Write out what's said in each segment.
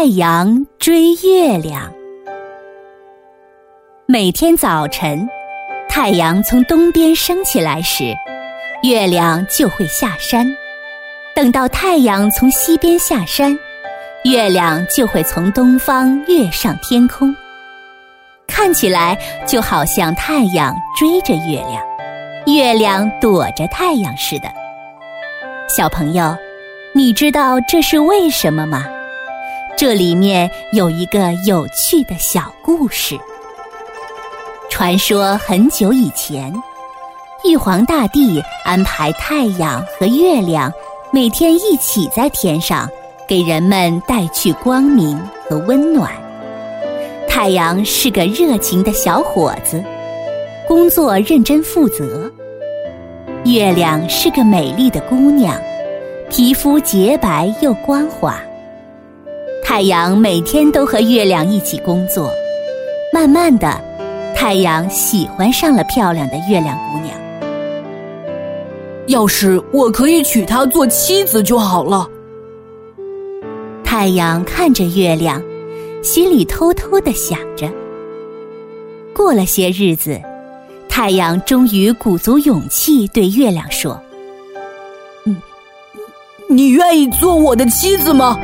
太阳追月亮。每天早晨，太阳从东边升起来时，月亮就会下山；等到太阳从西边下山，月亮就会从东方跃上天空。看起来就好像太阳追着月亮，月亮躲着太阳似的。小朋友，你知道这是为什么吗？这里面有一个有趣的小故事。传说很久以前，玉皇大帝安排太阳和月亮每天一起在天上，给人们带去光明和温暖。太阳是个热情的小伙子，工作认真负责；月亮是个美丽的姑娘，皮肤洁白又光滑。太阳每天都和月亮一起工作，慢慢的，太阳喜欢上了漂亮的月亮姑娘。要是我可以娶她做妻子就好了。太阳看着月亮，心里偷偷的想着。过了些日子，太阳终于鼓足勇气对月亮说：“嗯，你愿意做我的妻子吗？”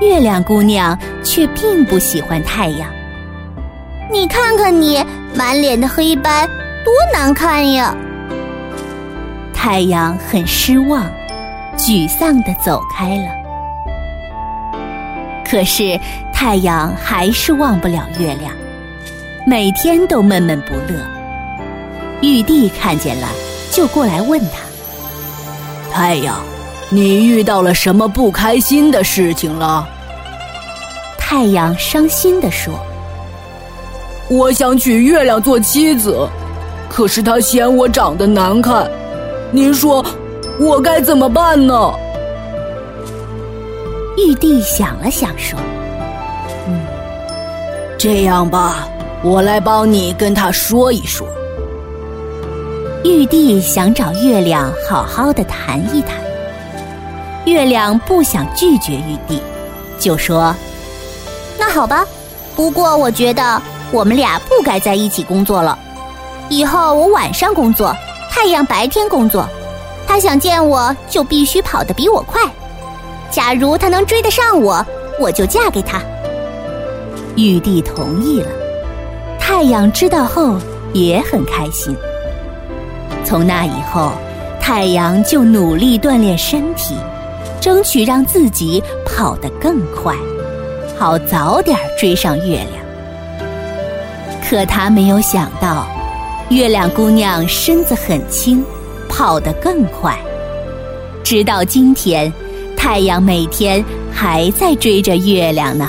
月亮姑娘却并不喜欢太阳。你看看你满脸的黑斑，多难看呀！太阳很失望，沮丧的走开了。可是太阳还是忘不了月亮，每天都闷闷不乐。玉帝看见了，就过来问他：“太阳。”你遇到了什么不开心的事情了？太阳伤心地说：“我想娶月亮做妻子，可是她嫌我长得难看。您说我该怎么办呢？”玉帝想了想说：“嗯，这样吧，我来帮你跟他说一说。”玉帝想找月亮好好的谈一谈。月亮不想拒绝玉帝，就说：“那好吧，不过我觉得我们俩不该在一起工作了。以后我晚上工作，太阳白天工作。他想见我就必须跑得比我快。假如他能追得上我，我就嫁给他。”玉帝同意了。太阳知道后也很开心。从那以后，太阳就努力锻炼身体。争取让自己跑得更快，好早点追上月亮。可他没有想到，月亮姑娘身子很轻，跑得更快。直到今天，太阳每天还在追着月亮呢。